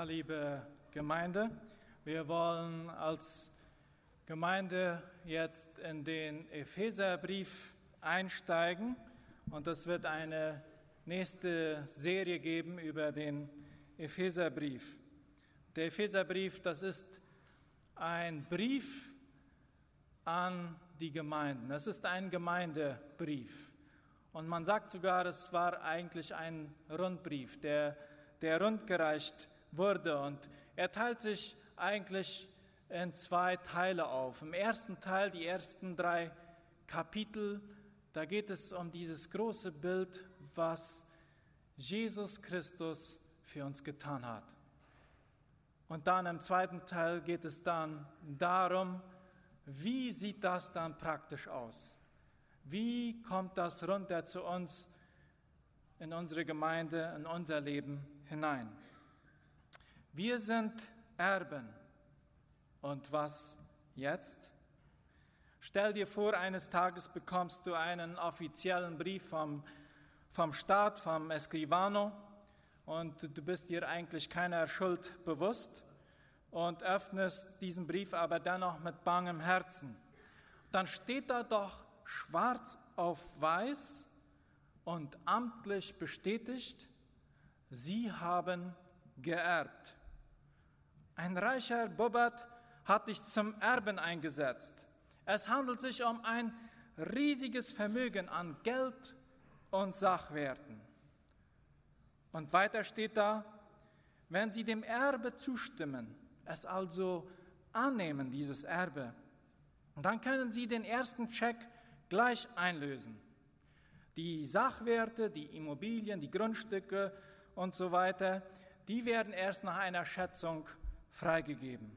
Ja, liebe Gemeinde, wir wollen als Gemeinde jetzt in den Epheserbrief einsteigen und es wird eine nächste Serie geben über den Epheserbrief. Der Epheserbrief, das ist ein Brief an die Gemeinden. Es ist ein Gemeindebrief. Und man sagt sogar, es war eigentlich ein Rundbrief, der, der rundgereicht wurde. Und er teilt sich eigentlich in zwei Teile auf. Im ersten Teil, die ersten drei Kapitel, da geht es um dieses große Bild, was Jesus Christus für uns getan hat. Und dann im zweiten Teil geht es dann darum, wie sieht das dann praktisch aus? Wie kommt das runter zu uns in unsere Gemeinde, in unser Leben hinein? Wir sind Erben. Und was jetzt? Stell dir vor, eines Tages bekommst du einen offiziellen Brief vom, vom Staat, vom Escrivano, und du bist dir eigentlich keiner Schuld bewusst und öffnest diesen Brief aber dennoch mit bangem Herzen. Dann steht da doch schwarz auf weiß und amtlich bestätigt, sie haben geerbt. Ein reicher Bobat hat dich zum Erben eingesetzt. Es handelt sich um ein riesiges Vermögen an Geld und Sachwerten. Und weiter steht da, wenn sie dem Erbe zustimmen, es also annehmen, dieses Erbe, dann können sie den ersten Check gleich einlösen. Die Sachwerte, die Immobilien, die Grundstücke und so weiter, die werden erst nach einer Schätzung freigegeben.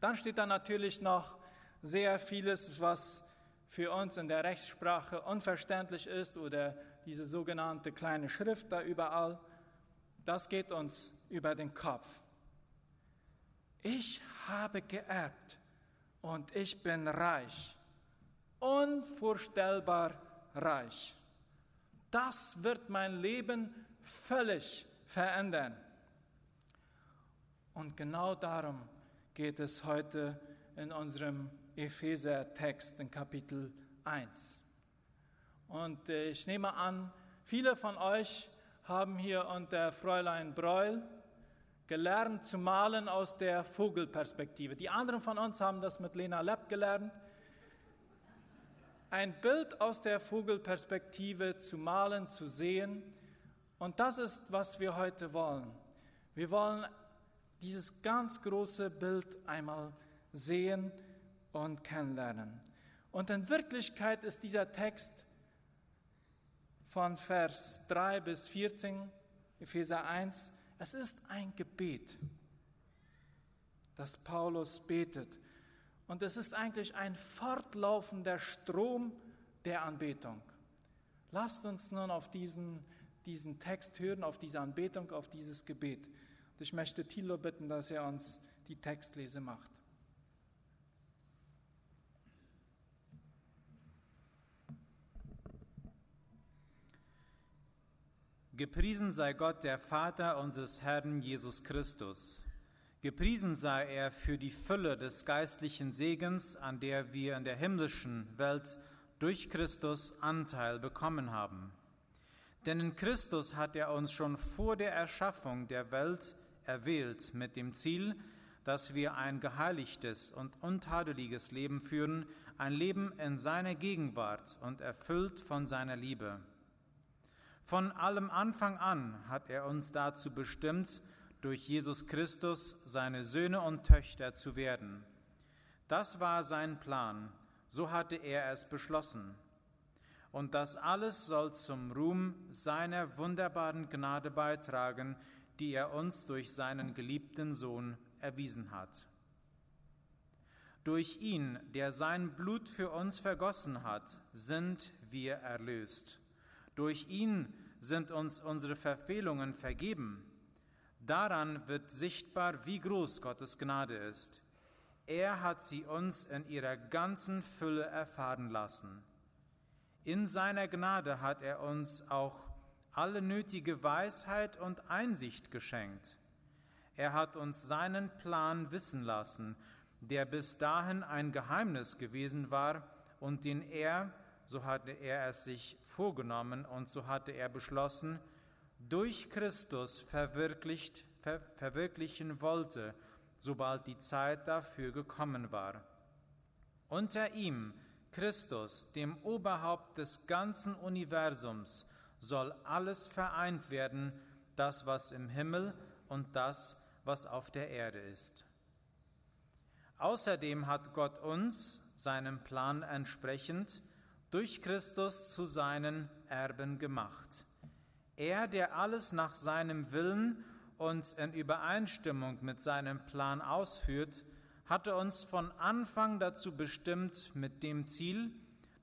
Dann steht da natürlich noch sehr vieles, was für uns in der Rechtssprache unverständlich ist oder diese sogenannte kleine Schrift da überall. Das geht uns über den Kopf. Ich habe geerbt und ich bin reich, unvorstellbar reich. Das wird mein Leben völlig verändern. Und genau darum geht es heute in unserem Epheser-Text in Kapitel 1. Und äh, ich nehme an, viele von euch haben hier unter Fräulein Breul gelernt zu malen aus der Vogelperspektive. Die anderen von uns haben das mit Lena Lepp gelernt. Ein Bild aus der Vogelperspektive zu malen, zu sehen. Und das ist, was wir heute wollen. Wir wollen dieses ganz große Bild einmal sehen und kennenlernen. Und in Wirklichkeit ist dieser Text von Vers 3 bis 14, Epheser 1, es ist ein Gebet, das Paulus betet. Und es ist eigentlich ein fortlaufender Strom der Anbetung. Lasst uns nun auf diesen, diesen Text hören, auf diese Anbetung, auf dieses Gebet. Ich möchte Thilo bitten, dass er uns die Textlese macht. Gepriesen sei Gott, der Vater unseres Herrn Jesus Christus. Gepriesen sei er für die Fülle des geistlichen Segens, an der wir in der himmlischen Welt durch Christus Anteil bekommen haben. Denn in Christus hat er uns schon vor der Erschaffung der Welt erwählt mit dem Ziel, dass wir ein geheiligtes und untadeliges Leben führen, ein Leben in seiner Gegenwart und erfüllt von seiner Liebe. Von allem Anfang an hat er uns dazu bestimmt, durch Jesus Christus seine Söhne und Töchter zu werden. Das war sein Plan, so hatte er es beschlossen. Und das alles soll zum Ruhm seiner wunderbaren Gnade beitragen, die er uns durch seinen geliebten Sohn erwiesen hat. Durch ihn, der sein Blut für uns vergossen hat, sind wir erlöst. Durch ihn sind uns unsere Verfehlungen vergeben. Daran wird sichtbar, wie groß Gottes Gnade ist. Er hat sie uns in ihrer ganzen Fülle erfahren lassen. In seiner Gnade hat er uns auch alle nötige Weisheit und Einsicht geschenkt. Er hat uns seinen Plan wissen lassen, der bis dahin ein Geheimnis gewesen war und den er, so hatte er es sich vorgenommen und so hatte er beschlossen, durch Christus verwirklicht, ver, verwirklichen wollte, sobald die Zeit dafür gekommen war. Unter ihm, Christus, dem Oberhaupt des ganzen Universums, soll alles vereint werden, das, was im Himmel und das, was auf der Erde ist. Außerdem hat Gott uns, seinem Plan entsprechend, durch Christus zu seinen Erben gemacht. Er, der alles nach seinem Willen und in Übereinstimmung mit seinem Plan ausführt, hatte uns von Anfang dazu bestimmt mit dem Ziel,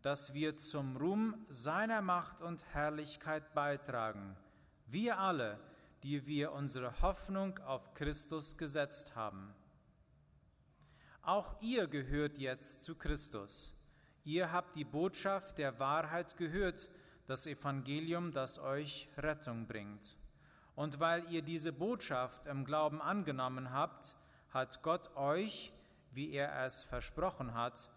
dass wir zum Ruhm seiner Macht und Herrlichkeit beitragen. Wir alle, die wir unsere Hoffnung auf Christus gesetzt haben. Auch ihr gehört jetzt zu Christus. Ihr habt die Botschaft der Wahrheit gehört, das Evangelium, das euch Rettung bringt. Und weil ihr diese Botschaft im Glauben angenommen habt, hat Gott euch, wie er es versprochen hat,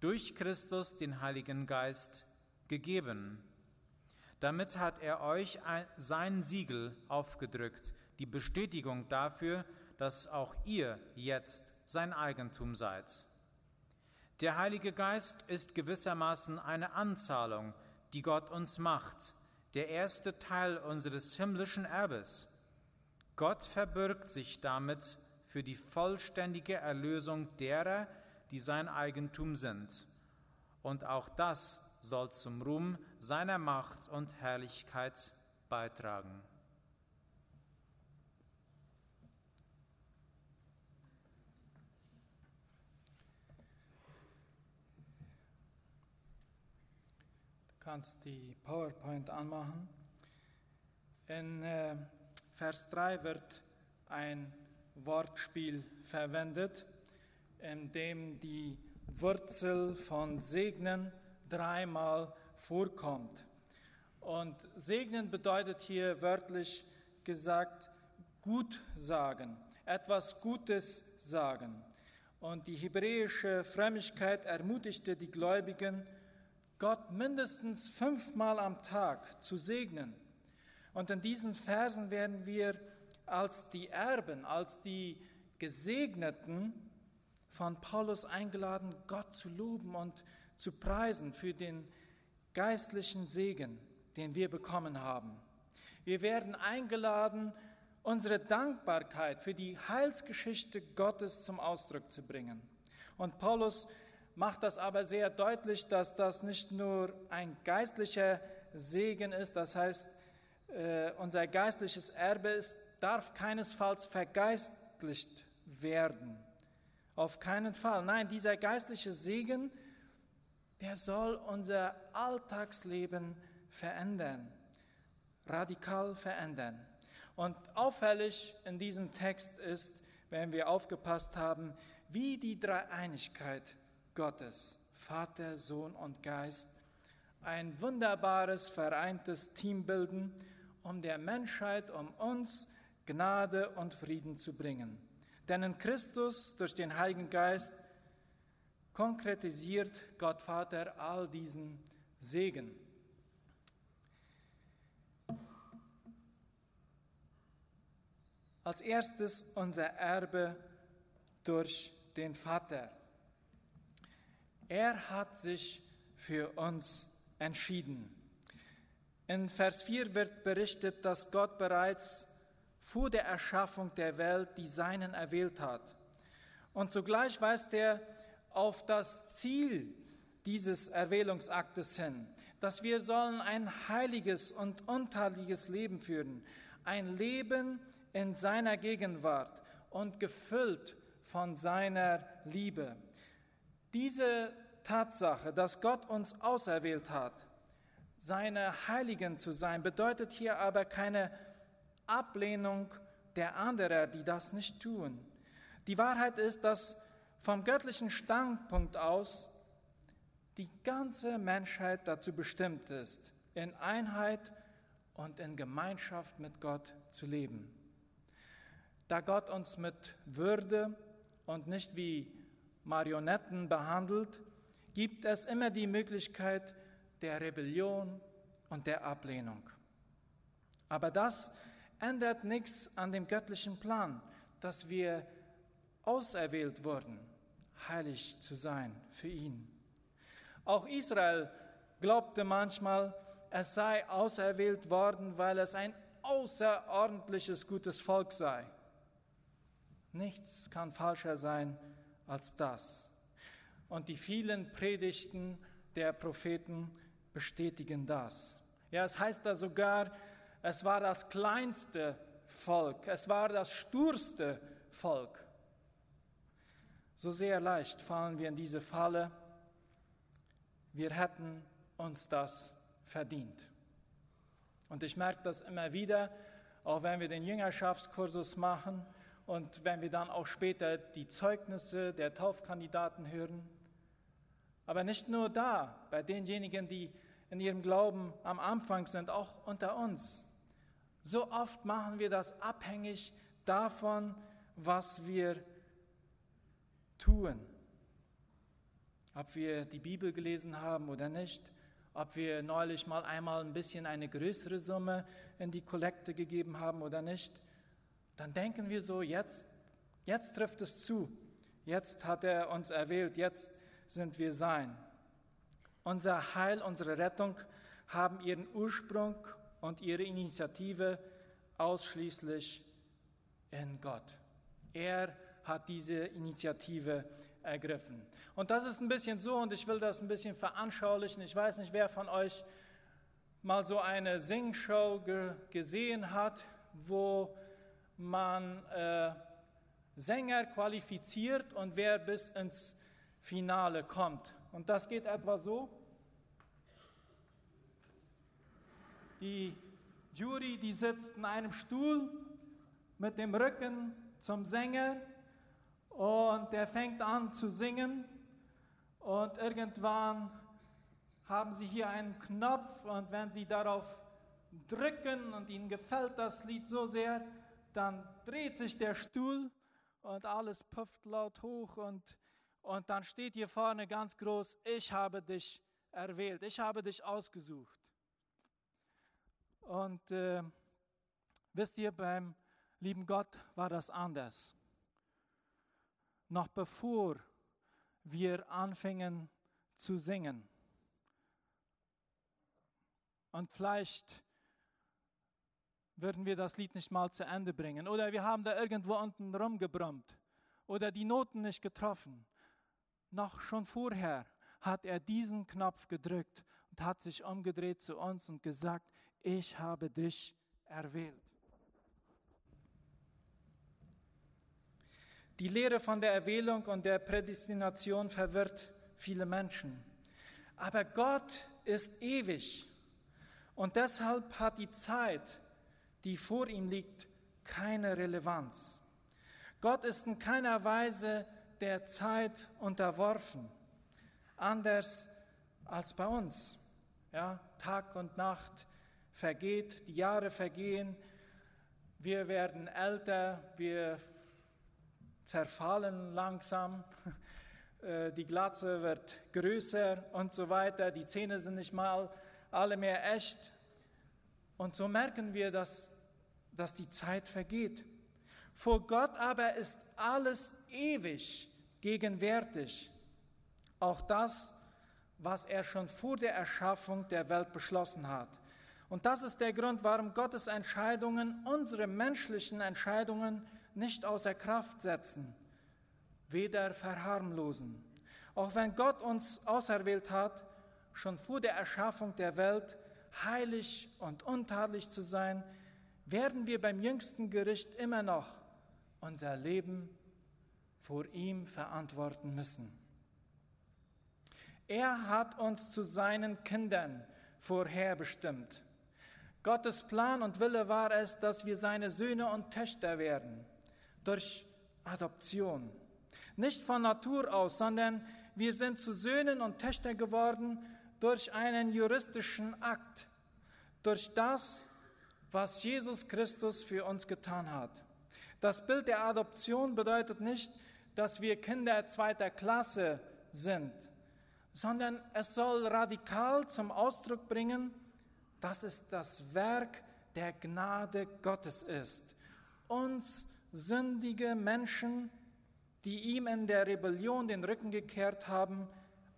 durch Christus den Heiligen Geist gegeben. Damit hat er euch sein Siegel aufgedrückt, die Bestätigung dafür, dass auch ihr jetzt sein Eigentum seid. Der Heilige Geist ist gewissermaßen eine Anzahlung, die Gott uns macht, der erste Teil unseres himmlischen Erbes. Gott verbirgt sich damit für die vollständige Erlösung derer, die sein Eigentum sind. Und auch das soll zum Ruhm seiner Macht und Herrlichkeit beitragen. kannst die PowerPoint anmachen. In äh, Vers 3 wird ein Wortspiel verwendet, in dem die Wurzel von segnen dreimal vorkommt. Und segnen bedeutet hier wörtlich gesagt gut sagen, etwas Gutes sagen. Und die hebräische Frömmigkeit ermutigte die Gläubigen, Gott mindestens fünfmal am Tag zu segnen. Und in diesen Versen werden wir als die Erben, als die Gesegneten von Paulus eingeladen, Gott zu loben und zu preisen für den geistlichen Segen, den wir bekommen haben. Wir werden eingeladen, unsere Dankbarkeit für die Heilsgeschichte Gottes zum Ausdruck zu bringen. Und Paulus macht das aber sehr deutlich, dass das nicht nur ein geistlicher Segen ist, das heißt, äh, unser geistliches Erbe ist, darf keinesfalls vergeistlicht werden. Auf keinen Fall. Nein, dieser geistliche Segen, der soll unser Alltagsleben verändern, radikal verändern. Und auffällig in diesem Text ist, wenn wir aufgepasst haben, wie die Dreieinigkeit Gottes, Vater, Sohn und Geist, ein wunderbares, vereintes Team bilden, um der Menschheit, um uns Gnade und Frieden zu bringen. Denn in Christus durch den Heiligen Geist konkretisiert Gott Vater all diesen Segen. Als erstes unser Erbe durch den Vater. Er hat sich für uns entschieden. In Vers 4 wird berichtet, dass Gott bereits vor der Erschaffung der Welt die Seinen erwählt hat. Und zugleich weist er auf das Ziel dieses Erwählungsaktes hin, dass wir sollen ein heiliges und untadeliges Leben führen, ein Leben in seiner Gegenwart und gefüllt von seiner Liebe. Diese Tatsache, dass Gott uns auserwählt hat, seine Heiligen zu sein, bedeutet hier aber keine Ablehnung der anderen, die das nicht tun. Die Wahrheit ist, dass vom göttlichen Standpunkt aus die ganze Menschheit dazu bestimmt ist, in Einheit und in Gemeinschaft mit Gott zu leben. da Gott uns mit Würde und nicht wie Marionetten behandelt, gibt es immer die Möglichkeit der Rebellion und der Ablehnung. Aber das ändert nichts an dem göttlichen Plan, dass wir auserwählt wurden, heilig zu sein für ihn. Auch Israel glaubte manchmal, es sei auserwählt worden, weil es ein außerordentliches gutes Volk sei. Nichts kann falscher sein als das. Und die vielen Predigten der Propheten bestätigen das. Ja, es heißt da sogar, es war das kleinste Volk, es war das sturste Volk. So sehr leicht fallen wir in diese Falle. Wir hätten uns das verdient. Und ich merke das immer wieder, auch wenn wir den Jüngerschaftskursus machen und wenn wir dann auch später die Zeugnisse der Taufkandidaten hören. Aber nicht nur da, bei denjenigen, die in ihrem Glauben am Anfang sind, auch unter uns. So oft machen wir das abhängig davon, was wir tun. Ob wir die Bibel gelesen haben oder nicht, ob wir neulich mal einmal ein bisschen eine größere Summe in die Kollekte gegeben haben oder nicht, dann denken wir so, jetzt, jetzt trifft es zu, jetzt hat er uns erwählt, jetzt sind wir sein. Unser Heil, unsere Rettung haben ihren Ursprung und ihre Initiative ausschließlich in Gott. Er hat diese Initiative ergriffen. Und das ist ein bisschen so, und ich will das ein bisschen veranschaulichen. Ich weiß nicht, wer von euch mal so eine Singshow ge gesehen hat, wo man äh, Sänger qualifiziert und wer bis ins Finale kommt. Und das geht etwa so. Die Jury, die sitzt in einem Stuhl mit dem Rücken zum Sänger und der fängt an zu singen und irgendwann haben sie hier einen Knopf und wenn sie darauf drücken und ihnen gefällt das Lied so sehr, dann dreht sich der Stuhl und alles pufft laut hoch und, und dann steht hier vorne ganz groß, ich habe dich erwählt, ich habe dich ausgesucht. Und äh, wisst ihr, beim lieben Gott war das anders noch bevor wir anfingen zu singen. Und vielleicht würden wir das Lied nicht mal zu Ende bringen. Oder wir haben da irgendwo unten rumgebrummt. Oder die Noten nicht getroffen. Noch schon vorher hat er diesen Knopf gedrückt und hat sich umgedreht zu uns und gesagt, ich habe dich erwählt. Die Lehre von der Erwählung und der Prädestination verwirrt viele Menschen. Aber Gott ist ewig und deshalb hat die Zeit, die vor ihm liegt, keine Relevanz. Gott ist in keiner Weise der Zeit unterworfen, anders als bei uns. Ja, Tag und Nacht vergeht, die Jahre vergehen, wir werden älter, wir zerfallen langsam, äh, die Glatze wird größer und so weiter, die Zähne sind nicht mal alle mehr echt. Und so merken wir, dass, dass die Zeit vergeht. Vor Gott aber ist alles ewig gegenwärtig. Auch das, was er schon vor der Erschaffung der Welt beschlossen hat. Und das ist der Grund, warum Gottes Entscheidungen, unsere menschlichen Entscheidungen, nicht außer Kraft setzen, weder verharmlosen. Auch wenn Gott uns auserwählt hat, schon vor der Erschaffung der Welt heilig und untadelig zu sein, werden wir beim jüngsten Gericht immer noch unser Leben vor ihm verantworten müssen. Er hat uns zu seinen Kindern vorherbestimmt. Gottes Plan und Wille war es, dass wir seine Söhne und Töchter werden durch Adoption. Nicht von Natur aus, sondern wir sind zu Söhnen und Töchtern geworden durch einen juristischen Akt, durch das, was Jesus Christus für uns getan hat. Das Bild der Adoption bedeutet nicht, dass wir Kinder zweiter Klasse sind, sondern es soll radikal zum Ausdruck bringen, dass es das Werk der Gnade Gottes ist, uns sündige Menschen, die ihm in der Rebellion den Rücken gekehrt haben,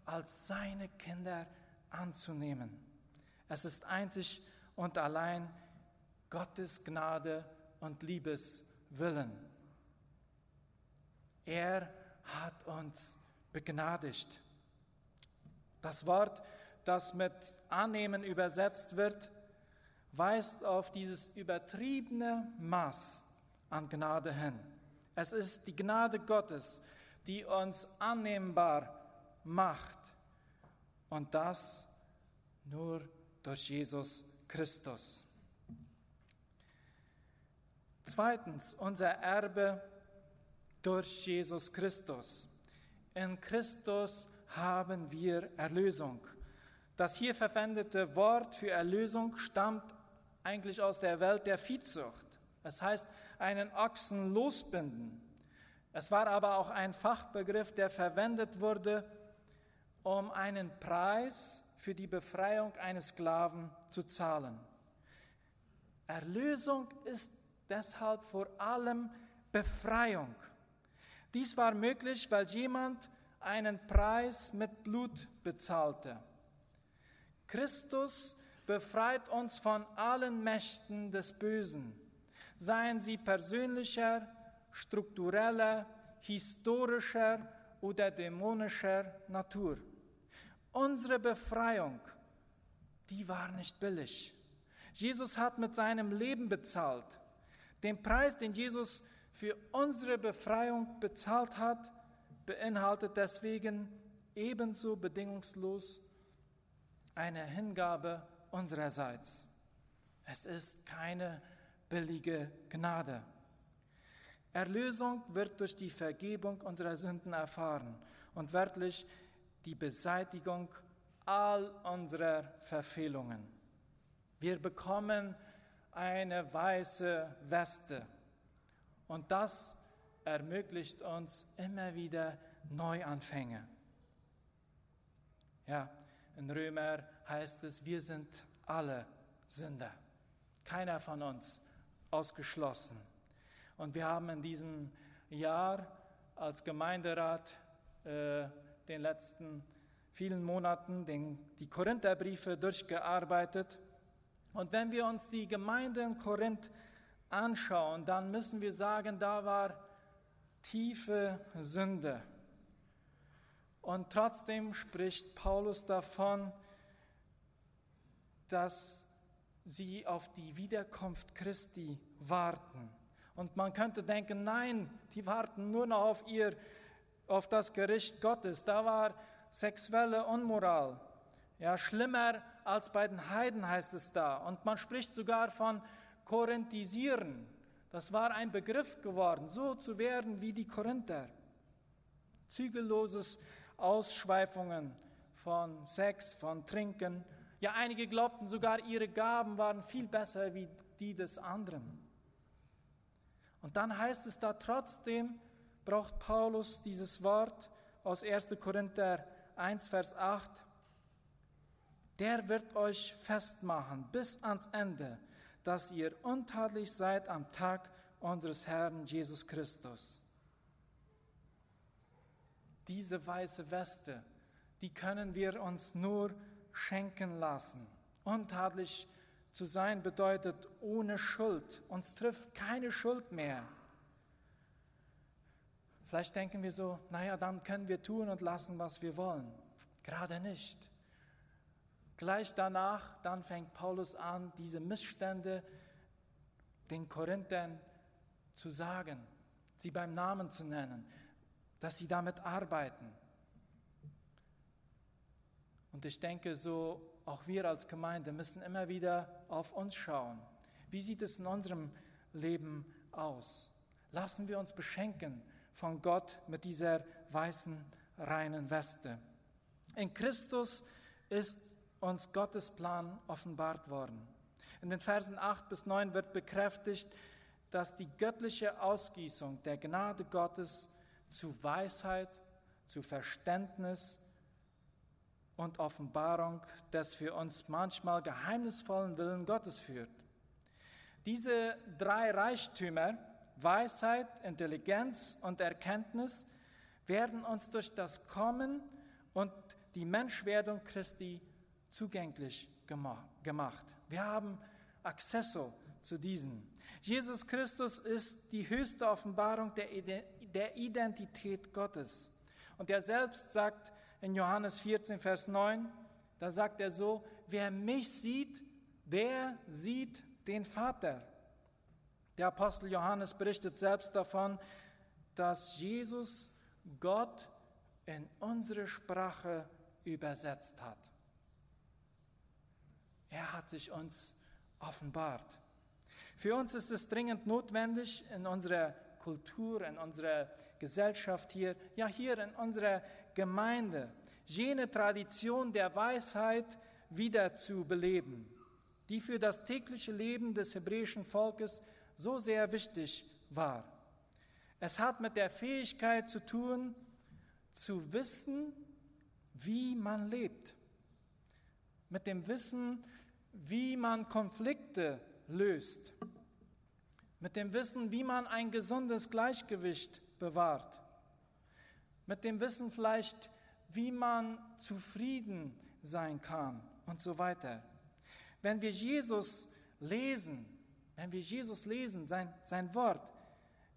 als seine Kinder anzunehmen. Es ist einzig und allein Gottes Gnade und Liebeswillen. Er hat uns begnadigt. Das Wort, das mit annehmen übersetzt wird, weist auf dieses übertriebene Maß an Gnade hin. Es ist die Gnade Gottes, die uns annehmbar macht. Und das nur durch Jesus Christus. Zweitens, unser Erbe durch Jesus Christus. In Christus haben wir Erlösung. Das hier verwendete Wort für Erlösung stammt eigentlich aus der Welt der Viehzucht. Es heißt, einen Ochsen losbinden. Es war aber auch ein Fachbegriff, der verwendet wurde, um einen Preis für die Befreiung eines Sklaven zu zahlen. Erlösung ist deshalb vor allem Befreiung. Dies war möglich, weil jemand einen Preis mit Blut bezahlte. Christus befreit uns von allen Mächten des Bösen, seien sie persönlicher, struktureller, historischer oder dämonischer Natur. Unsere Befreiung, die war nicht billig. Jesus hat mit seinem Leben bezahlt. Den Preis, den Jesus für unsere Befreiung bezahlt hat, beinhaltet deswegen ebenso bedingungslos eine Hingabe unsererseits. Es ist keine billige Gnade. Erlösung wird durch die Vergebung unserer Sünden erfahren und wörtlich die Beseitigung all unserer Verfehlungen. Wir bekommen eine weiße Weste und das ermöglicht uns immer wieder Neuanfänge. Ja, in Römer heißt es, wir sind alle Sünder. Keiner von uns ausgeschlossen. Und wir haben in diesem Jahr als Gemeinderat äh, den letzten vielen Monaten den, die Korintherbriefe durchgearbeitet. Und wenn wir uns die Gemeinde in Korinth anschauen, dann müssen wir sagen, da war tiefe Sünde. Und trotzdem spricht Paulus davon, dass sie auf die Wiederkunft Christi warten. Und man könnte denken, nein, die warten nur noch auf ihr, auf das Gericht Gottes. Da war sexuelle Unmoral. Ja, schlimmer als bei den Heiden heißt es da. Und man spricht sogar von Korinthisieren. Das war ein Begriff geworden, so zu werden wie die Korinther. Zügelloses Ausschweifungen von Sex, von Trinken. Ja, einige glaubten sogar, ihre Gaben waren viel besser wie die des anderen. Und dann heißt es da trotzdem, braucht Paulus dieses Wort aus 1. Korinther 1, Vers 8. Der wird euch festmachen bis ans Ende, dass ihr untadelig seid am Tag unseres Herrn Jesus Christus diese weiße Weste, die können wir uns nur schenken lassen. Untadelig zu sein bedeutet ohne Schuld. Uns trifft keine Schuld mehr. Vielleicht denken wir so, naja, dann können wir tun und lassen, was wir wollen. Gerade nicht. Gleich danach, dann fängt Paulus an, diese Missstände den Korinthern zu sagen, sie beim Namen zu nennen dass sie damit arbeiten. Und ich denke, so auch wir als Gemeinde müssen immer wieder auf uns schauen. Wie sieht es in unserem Leben aus? Lassen wir uns beschenken von Gott mit dieser weißen, reinen Weste. In Christus ist uns Gottes Plan offenbart worden. In den Versen 8 bis 9 wird bekräftigt, dass die göttliche Ausgießung der Gnade Gottes zu Weisheit, zu Verständnis und Offenbarung des für uns manchmal geheimnisvollen Willen Gottes führt. Diese drei Reichtümer, Weisheit, Intelligenz und Erkenntnis, werden uns durch das Kommen und die Menschwerdung Christi zugänglich gemacht. Wir haben Accesso zu diesen. Jesus Christus ist die höchste Offenbarung der Identität Gottes. Und er selbst sagt in Johannes 14, Vers 9, da sagt er so, wer mich sieht, der sieht den Vater. Der Apostel Johannes berichtet selbst davon, dass Jesus Gott in unsere Sprache übersetzt hat. Er hat sich uns offenbart. Für uns ist es dringend notwendig, in unserer Kultur, in unserer Gesellschaft hier, ja hier in unserer Gemeinde, jene Tradition der Weisheit wieder zu beleben, die für das tägliche Leben des hebräischen Volkes so sehr wichtig war. Es hat mit der Fähigkeit zu tun, zu wissen, wie man lebt, mit dem Wissen, wie man Konflikte löst, mit dem Wissen, wie man ein gesundes Gleichgewicht bewahrt, mit dem Wissen vielleicht, wie man zufrieden sein kann und so weiter. Wenn wir Jesus lesen, wenn wir Jesus lesen, sein, sein Wort,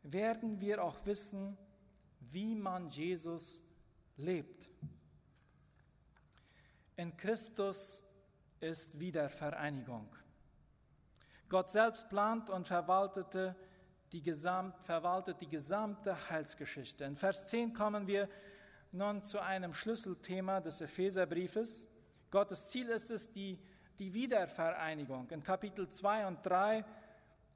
werden wir auch wissen, wie man Jesus lebt. In Christus ist Wiedervereinigung. Gott selbst plant und verwaltete die, gesamt, verwaltet die gesamte Heilsgeschichte. In Vers 10 kommen wir nun zu einem Schlüsselthema des Epheserbriefes. Gottes Ziel ist es, die, die Wiedervereinigung. In Kapitel 2 und 3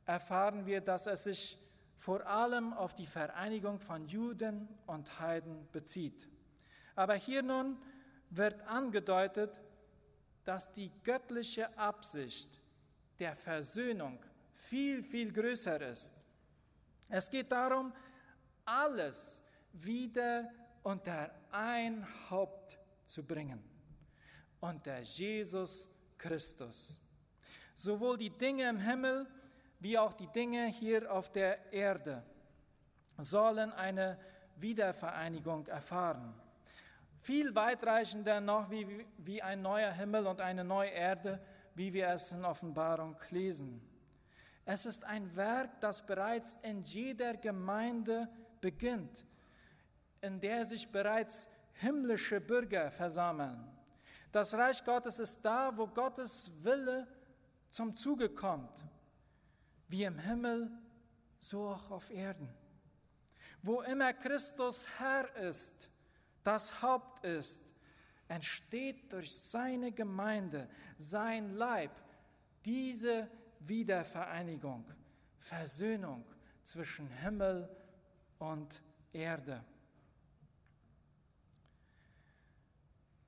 erfahren wir, dass es sich vor allem auf die Vereinigung von Juden und Heiden bezieht. Aber hier nun wird angedeutet, dass die göttliche Absicht der Versöhnung viel, viel größer ist. Es geht darum, alles wieder unter ein Haupt zu bringen, unter Jesus Christus. Sowohl die Dinge im Himmel wie auch die Dinge hier auf der Erde sollen eine Wiedervereinigung erfahren. Viel weitreichender noch wie, wie ein neuer Himmel und eine neue Erde, wie wir es in Offenbarung lesen. Es ist ein Werk, das bereits in jeder Gemeinde beginnt, in der sich bereits himmlische Bürger versammeln. Das Reich Gottes ist da, wo Gottes Wille zum Zuge kommt wie im Himmel, so auch auf Erden. Wo immer Christus Herr ist, das Haupt ist, entsteht durch seine Gemeinde, sein Leib, diese Wiedervereinigung, Versöhnung zwischen Himmel und Erde.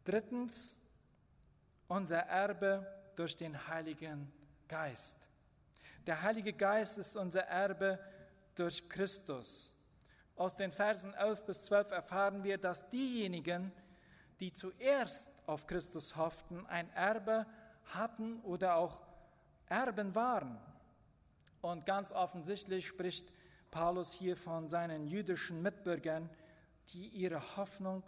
Drittens, unser Erbe durch den Heiligen Geist. Der Heilige Geist ist unser Erbe durch Christus. Aus den Versen 11 bis 12 erfahren wir, dass diejenigen, die zuerst auf Christus hofften, ein Erbe hatten oder auch Erben waren. Und ganz offensichtlich spricht Paulus hier von seinen jüdischen Mitbürgern, die ihre Hoffnung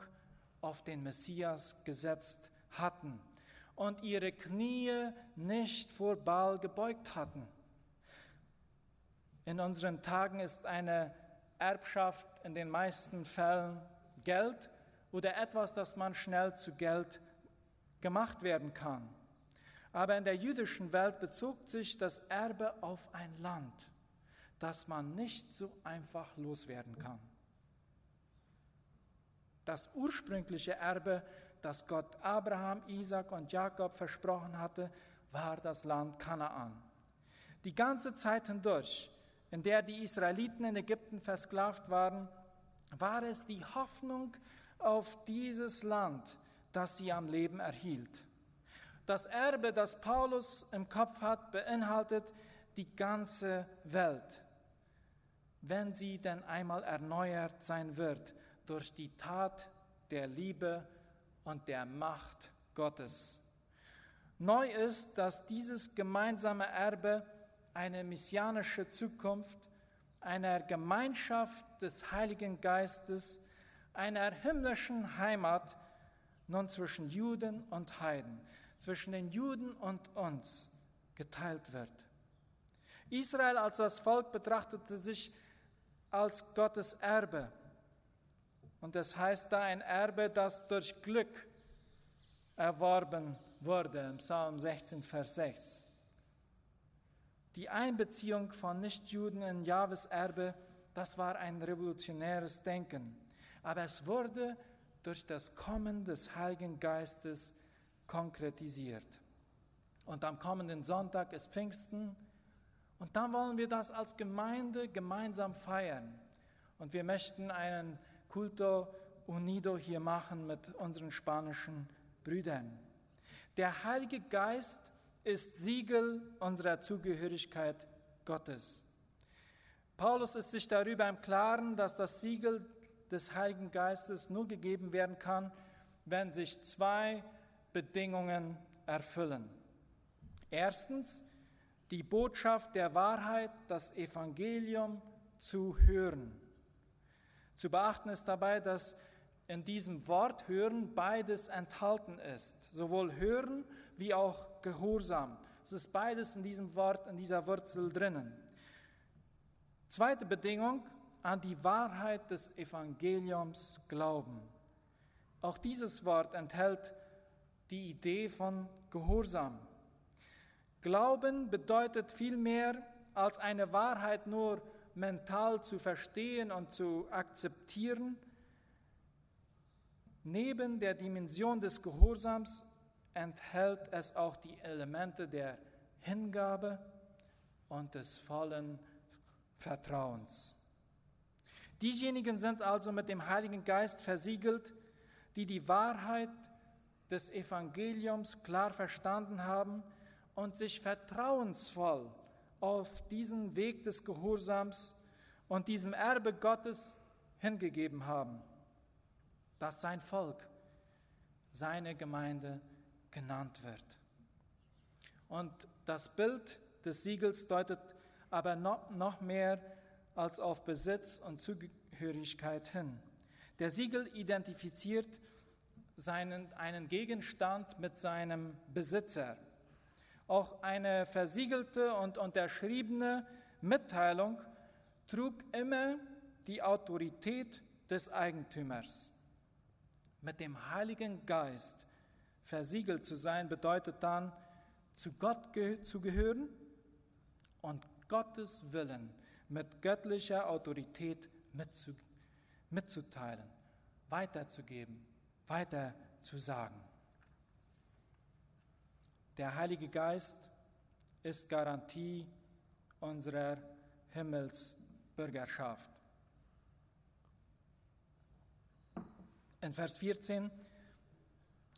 auf den Messias gesetzt hatten und ihre Knie nicht vor Baal gebeugt hatten. In unseren Tagen ist eine Erbschaft in den meisten Fällen Geld oder etwas, das man schnell zu Geld gemacht werden kann. Aber in der jüdischen Welt bezog sich das Erbe auf ein Land, das man nicht so einfach loswerden kann. Das ursprüngliche Erbe, das Gott Abraham, Isaac und Jakob versprochen hatte, war das Land Kanaan. Die ganze Zeit hindurch in der die Israeliten in Ägypten versklavt waren, war es die Hoffnung auf dieses Land, das sie am Leben erhielt. Das Erbe, das Paulus im Kopf hat, beinhaltet die ganze Welt. wenn sie denn einmal erneuert sein wird durch die Tat der Liebe und der Macht Gottes. Neu ist, dass dieses gemeinsame Erbe eine messianische Zukunft einer Gemeinschaft des Heiligen Geistes, einer himmlischen Heimat nun zwischen Juden und Heiden, zwischen den Juden und uns geteilt wird. Israel als das Volk betrachtete sich als Gottes Erbe. Und das heißt da ein Erbe, das durch Glück erworben wurde, im Psalm 16, Vers 6. Die Einbeziehung von Nichtjuden in Jahwes Erbe, das war ein revolutionäres Denken. Aber es wurde durch das Kommen des Heiligen Geistes konkretisiert. Und am kommenden Sonntag ist Pfingsten. Und dann wollen wir das als Gemeinde gemeinsam feiern. Und wir möchten einen Culto Unido hier machen mit unseren spanischen Brüdern. Der Heilige Geist ist Siegel unserer Zugehörigkeit Gottes. Paulus ist sich darüber im Klaren, dass das Siegel des Heiligen Geistes nur gegeben werden kann, wenn sich zwei Bedingungen erfüllen. Erstens, die Botschaft der Wahrheit, das Evangelium zu hören. Zu beachten ist dabei, dass in diesem Wort hören beides enthalten ist, sowohl hören wie auch Gehorsam. Es ist beides in diesem Wort, in dieser Wurzel drinnen. Zweite Bedingung, an die Wahrheit des Evangeliums glauben. Auch dieses Wort enthält die Idee von Gehorsam. Glauben bedeutet viel mehr als eine Wahrheit nur mental zu verstehen und zu akzeptieren. Neben der Dimension des Gehorsams enthält es auch die Elemente der Hingabe und des vollen Vertrauens. Diejenigen sind also mit dem Heiligen Geist versiegelt, die die Wahrheit des Evangeliums klar verstanden haben und sich vertrauensvoll auf diesen Weg des Gehorsams und diesem Erbe Gottes hingegeben haben, dass sein Volk, seine Gemeinde genannt wird. Und das Bild des Siegels deutet aber noch mehr als auf Besitz und Zugehörigkeit hin. Der Siegel identifiziert seinen, einen Gegenstand mit seinem Besitzer. Auch eine versiegelte und unterschriebene Mitteilung trug immer die Autorität des Eigentümers. Mit dem Heiligen Geist versiegelt zu sein bedeutet dann, zu Gott zu gehören und Gottes Willen mit göttlicher Autorität mitzuteilen, weiterzugeben, weiterzusagen. Der Heilige Geist ist Garantie unserer Himmelsbürgerschaft. In Vers 14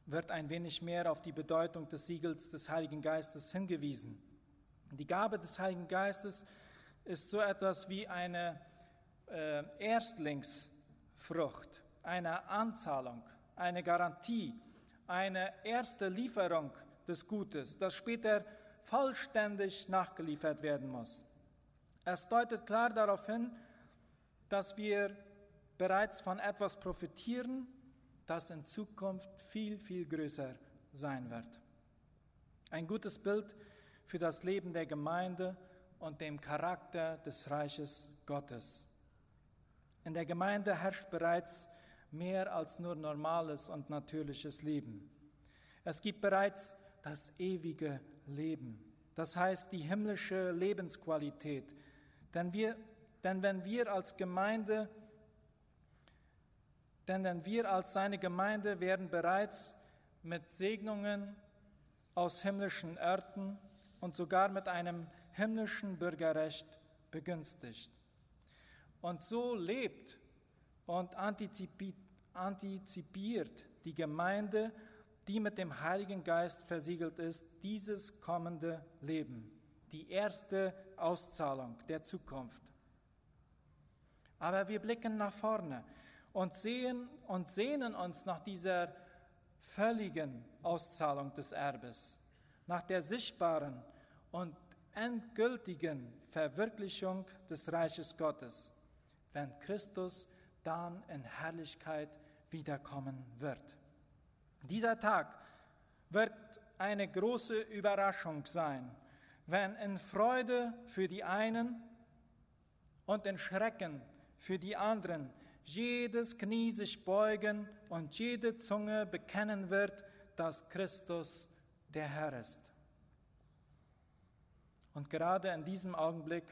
wird ein wenig mehr auf die Bedeutung des Siegels des Heiligen Geistes hingewiesen. Die Gabe des Heiligen Geistes ist so etwas wie eine äh, Erstlingsfrucht, eine Anzahlung, eine Garantie, eine erste Lieferung des Gutes, das später vollständig nachgeliefert werden muss. Es deutet klar darauf hin, dass wir bereits von etwas profitieren, das in Zukunft viel, viel größer sein wird. Ein gutes Bild für das Leben der Gemeinde und dem Charakter des Reiches Gottes. In der Gemeinde herrscht bereits mehr als nur normales und natürliches Leben. Es gibt bereits das ewige Leben, das heißt die himmlische Lebensqualität. Denn, wir, denn wenn wir als Gemeinde, denn, denn wir als seine Gemeinde werden bereits mit Segnungen aus himmlischen Örten und sogar mit einem himmlischen Bürgerrecht begünstigt. Und so lebt und antizipiert die Gemeinde, die mit dem Heiligen Geist versiegelt ist, dieses kommende Leben, die erste Auszahlung der Zukunft. Aber wir blicken nach vorne und sehen und sehnen uns nach dieser völligen Auszahlung des Erbes, nach der sichtbaren und endgültigen Verwirklichung des Reiches Gottes, wenn Christus dann in Herrlichkeit wiederkommen wird. Dieser Tag wird eine große Überraschung sein, wenn in Freude für die einen und in Schrecken für die anderen jedes Knie sich beugen und jede Zunge bekennen wird, dass Christus der Herr ist. Und gerade in diesem Augenblick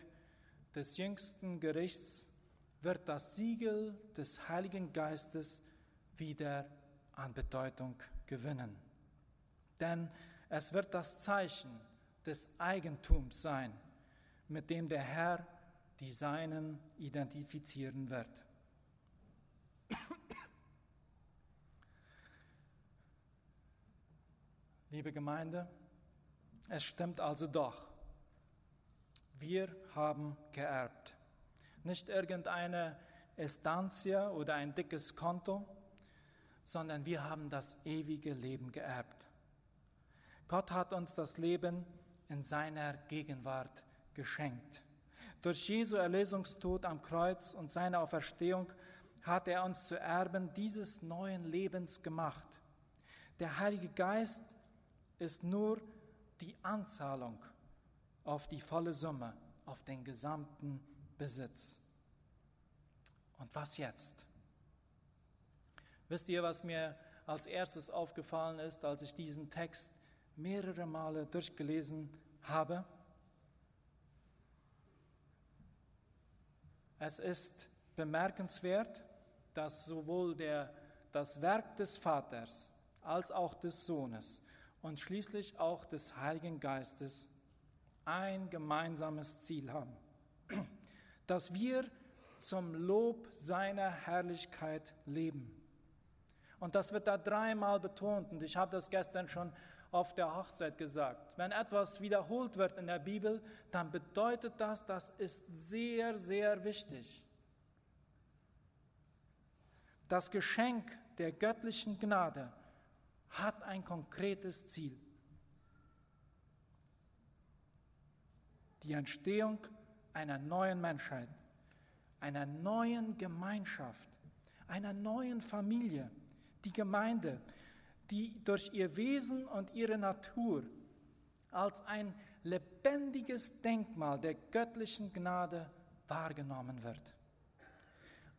des jüngsten Gerichts wird das Siegel des Heiligen Geistes wieder an Bedeutung gewinnen. Denn es wird das Zeichen des Eigentums sein, mit dem der Herr die Seinen identifizieren wird. Liebe Gemeinde, es stimmt also doch. Wir haben geerbt. Nicht irgendeine Estancia oder ein dickes Konto, sondern wir haben das ewige Leben geerbt. Gott hat uns das Leben in seiner Gegenwart geschenkt. Durch Jesu Erlösungstod am Kreuz und seine Auferstehung hat er uns zu Erben dieses neuen Lebens gemacht. Der Heilige Geist ist nur die Anzahlung auf die volle Summe, auf den gesamten Besitz. Und was jetzt? Wisst ihr, was mir als erstes aufgefallen ist, als ich diesen Text mehrere Male durchgelesen habe? Es ist bemerkenswert, dass sowohl der, das Werk des Vaters als auch des Sohnes und schließlich auch des Heiligen Geistes ein gemeinsames Ziel haben, dass wir zum Lob seiner Herrlichkeit leben. Und das wird da dreimal betont und ich habe das gestern schon auf der Hochzeit gesagt. Wenn etwas wiederholt wird in der Bibel, dann bedeutet das, das ist sehr, sehr wichtig. Das Geschenk der göttlichen Gnade hat ein konkretes Ziel. Die Entstehung einer neuen Menschheit, einer neuen Gemeinschaft, einer neuen Familie, die Gemeinde, die durch ihr Wesen und ihre Natur als ein lebendiges Denkmal der göttlichen Gnade wahrgenommen wird.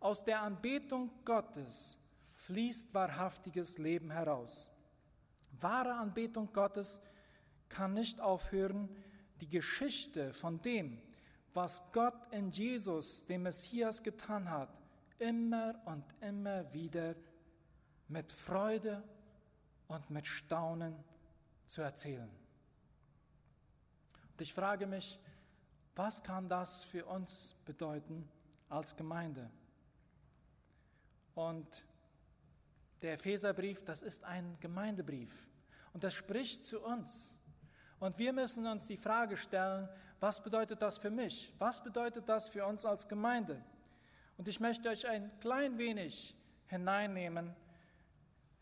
Aus der Anbetung Gottes fließt wahrhaftiges Leben heraus. Wahre Anbetung Gottes kann nicht aufhören, die Geschichte von dem, was Gott in Jesus, dem Messias, getan hat, immer und immer wieder mit Freude und mit Staunen zu erzählen. Und ich frage mich, was kann das für uns bedeuten als Gemeinde? Und der Epheserbrief, das ist ein Gemeindebrief und das spricht zu uns. Und wir müssen uns die Frage stellen, was bedeutet das für mich? Was bedeutet das für uns als Gemeinde? Und ich möchte euch ein klein wenig hineinnehmen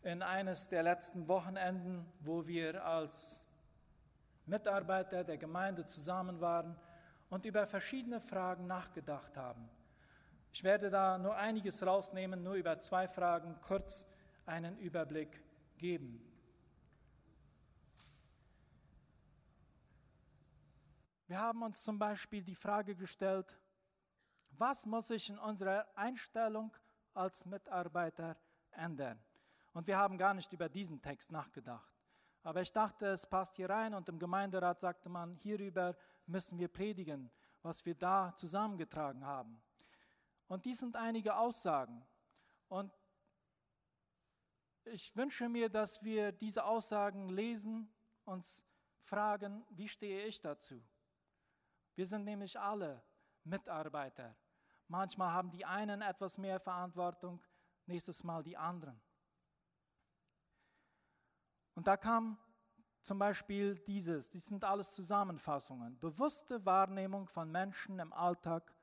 in eines der letzten Wochenenden, wo wir als Mitarbeiter der Gemeinde zusammen waren und über verschiedene Fragen nachgedacht haben. Ich werde da nur einiges rausnehmen, nur über zwei Fragen kurz einen Überblick geben. Wir haben uns zum Beispiel die Frage gestellt, was muss sich in unserer Einstellung als Mitarbeiter ändern? Und wir haben gar nicht über diesen Text nachgedacht. Aber ich dachte, es passt hier rein und im Gemeinderat sagte man, hierüber müssen wir predigen, was wir da zusammengetragen haben. Und dies sind einige Aussagen. Und ich wünsche mir, dass wir diese Aussagen lesen, uns fragen, wie stehe ich dazu? Wir sind nämlich alle Mitarbeiter. Manchmal haben die einen etwas mehr Verantwortung, nächstes Mal die anderen. Und da kam zum Beispiel dieses, dies sind alles Zusammenfassungen, bewusste Wahrnehmung von Menschen im Alltag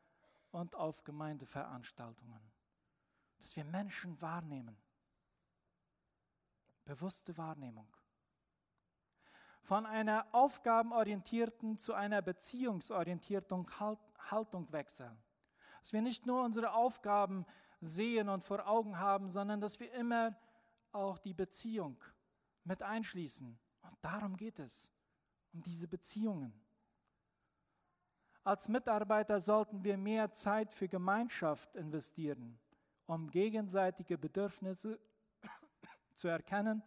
und auf Gemeindeveranstaltungen. Dass wir Menschen wahrnehmen. Bewusste Wahrnehmung. Von einer aufgabenorientierten zu einer beziehungsorientierten Haltung wechseln. Dass wir nicht nur unsere Aufgaben sehen und vor Augen haben, sondern dass wir immer auch die Beziehung mit einschließen. Und darum geht es, um diese Beziehungen. Als Mitarbeiter sollten wir mehr Zeit für Gemeinschaft investieren, um gegenseitige Bedürfnisse zu erkennen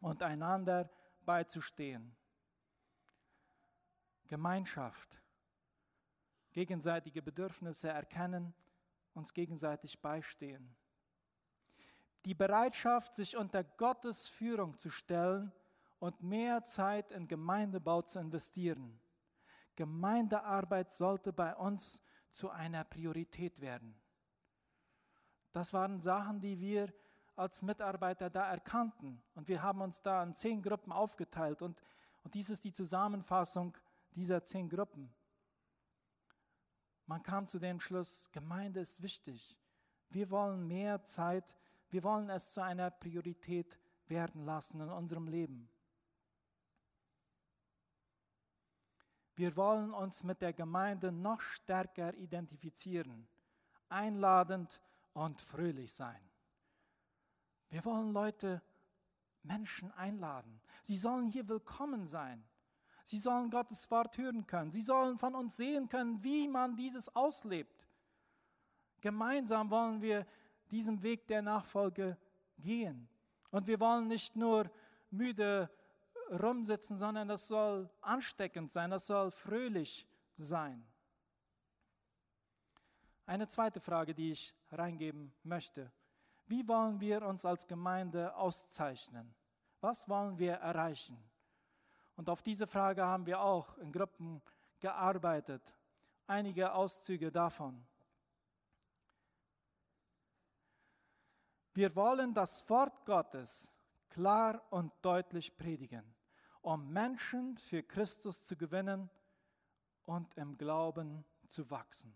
und einander beizustehen. Gemeinschaft, gegenseitige Bedürfnisse erkennen, uns gegenseitig beistehen. Die Bereitschaft, sich unter Gottes Führung zu stellen und mehr Zeit in Gemeindebau zu investieren Gemeindearbeit sollte bei uns zu einer Priorität werden. Das waren Sachen, die wir als Mitarbeiter da erkannten. Und wir haben uns da in zehn Gruppen aufgeteilt. Und, und dies ist die Zusammenfassung dieser zehn Gruppen. Man kam zu dem Schluss, Gemeinde ist wichtig. Wir wollen mehr Zeit, wir wollen es zu einer Priorität werden lassen in unserem Leben. Wir wollen uns mit der Gemeinde noch stärker identifizieren, einladend und fröhlich sein. Wir wollen Leute, Menschen einladen. Sie sollen hier willkommen sein. Sie sollen Gottes Wort hören können. Sie sollen von uns sehen können, wie man dieses auslebt. Gemeinsam wollen wir diesen Weg der Nachfolge gehen. Und wir wollen nicht nur müde rumsitzen, sondern das soll ansteckend sein, das soll fröhlich sein. Eine zweite Frage, die ich reingeben möchte. Wie wollen wir uns als Gemeinde auszeichnen? Was wollen wir erreichen? Und auf diese Frage haben wir auch in Gruppen gearbeitet. Einige Auszüge davon. Wir wollen das Wort Gottes klar und deutlich predigen, um Menschen für Christus zu gewinnen und im Glauben zu wachsen.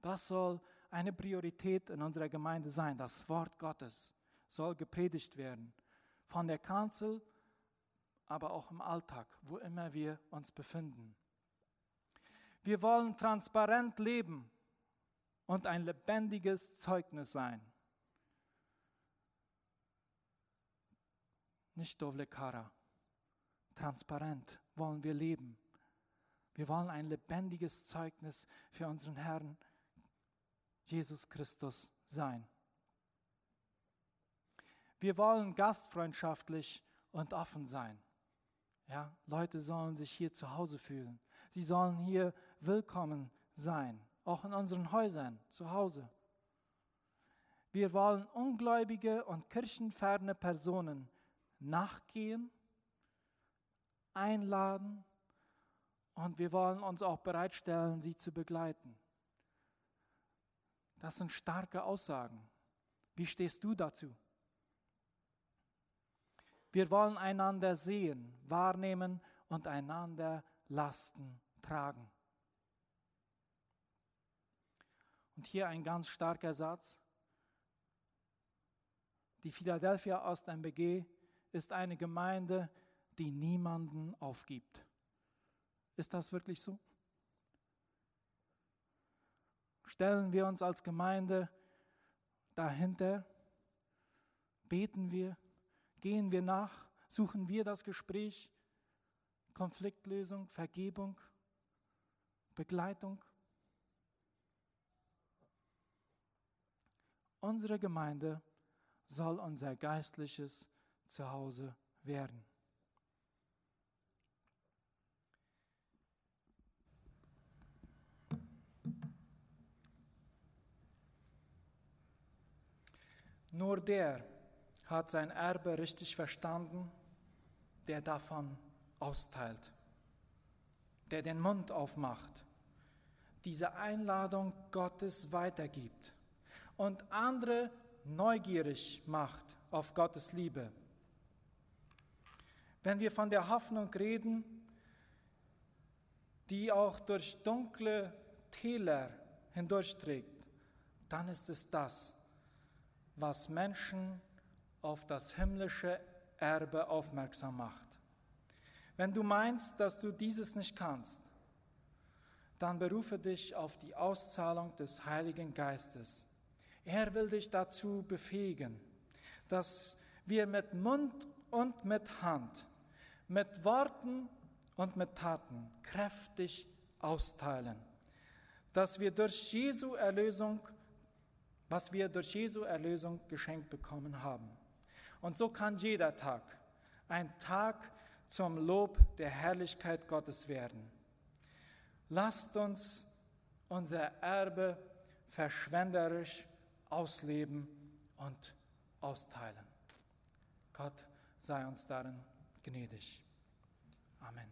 Das soll eine Priorität in unserer Gemeinde sein. Das Wort Gottes soll gepredigt werden. Von der Kanzel, aber auch im Alltag, wo immer wir uns befinden. Wir wollen transparent leben und ein lebendiges Zeugnis sein. Nicht Dovlekara. Transparent wollen wir leben. Wir wollen ein lebendiges Zeugnis für unseren Herrn Jesus Christus sein. Wir wollen gastfreundschaftlich und offen sein. Ja, Leute sollen sich hier zu Hause fühlen. Sie sollen hier willkommen sein, auch in unseren Häusern zu Hause. Wir wollen ungläubige und kirchenferne Personen nachgehen, einladen und wir wollen uns auch bereitstellen, sie zu begleiten. Das sind starke Aussagen. Wie stehst du dazu? Wir wollen einander sehen, wahrnehmen und einander Lasten tragen. Und hier ein ganz starker Satz. Die Philadelphia Ost MBG ist eine Gemeinde, die niemanden aufgibt. Ist das wirklich so? Stellen wir uns als Gemeinde dahinter? Beten wir? Gehen wir nach? Suchen wir das Gespräch? Konfliktlösung, Vergebung, Begleitung? Unsere Gemeinde soll unser geistliches zu Hause werden. Nur der hat sein Erbe richtig verstanden, der davon austeilt, der den Mund aufmacht, diese Einladung Gottes weitergibt und andere neugierig macht auf Gottes Liebe. Wenn wir von der Hoffnung reden, die auch durch dunkle Täler hindurchträgt, dann ist es das, was Menschen auf das himmlische Erbe aufmerksam macht. Wenn du meinst, dass du dieses nicht kannst, dann berufe dich auf die Auszahlung des Heiligen Geistes. Er will dich dazu befähigen, dass wir mit Mund und mit Hand, mit Worten und mit Taten kräftig austeilen, dass wir durch Jesu Erlösung, was wir durch Jesu Erlösung geschenkt bekommen haben. Und so kann jeder Tag ein Tag zum Lob der Herrlichkeit Gottes werden. Lasst uns unser Erbe verschwenderisch ausleben und austeilen. Gott sei uns darin gnädig. Amen.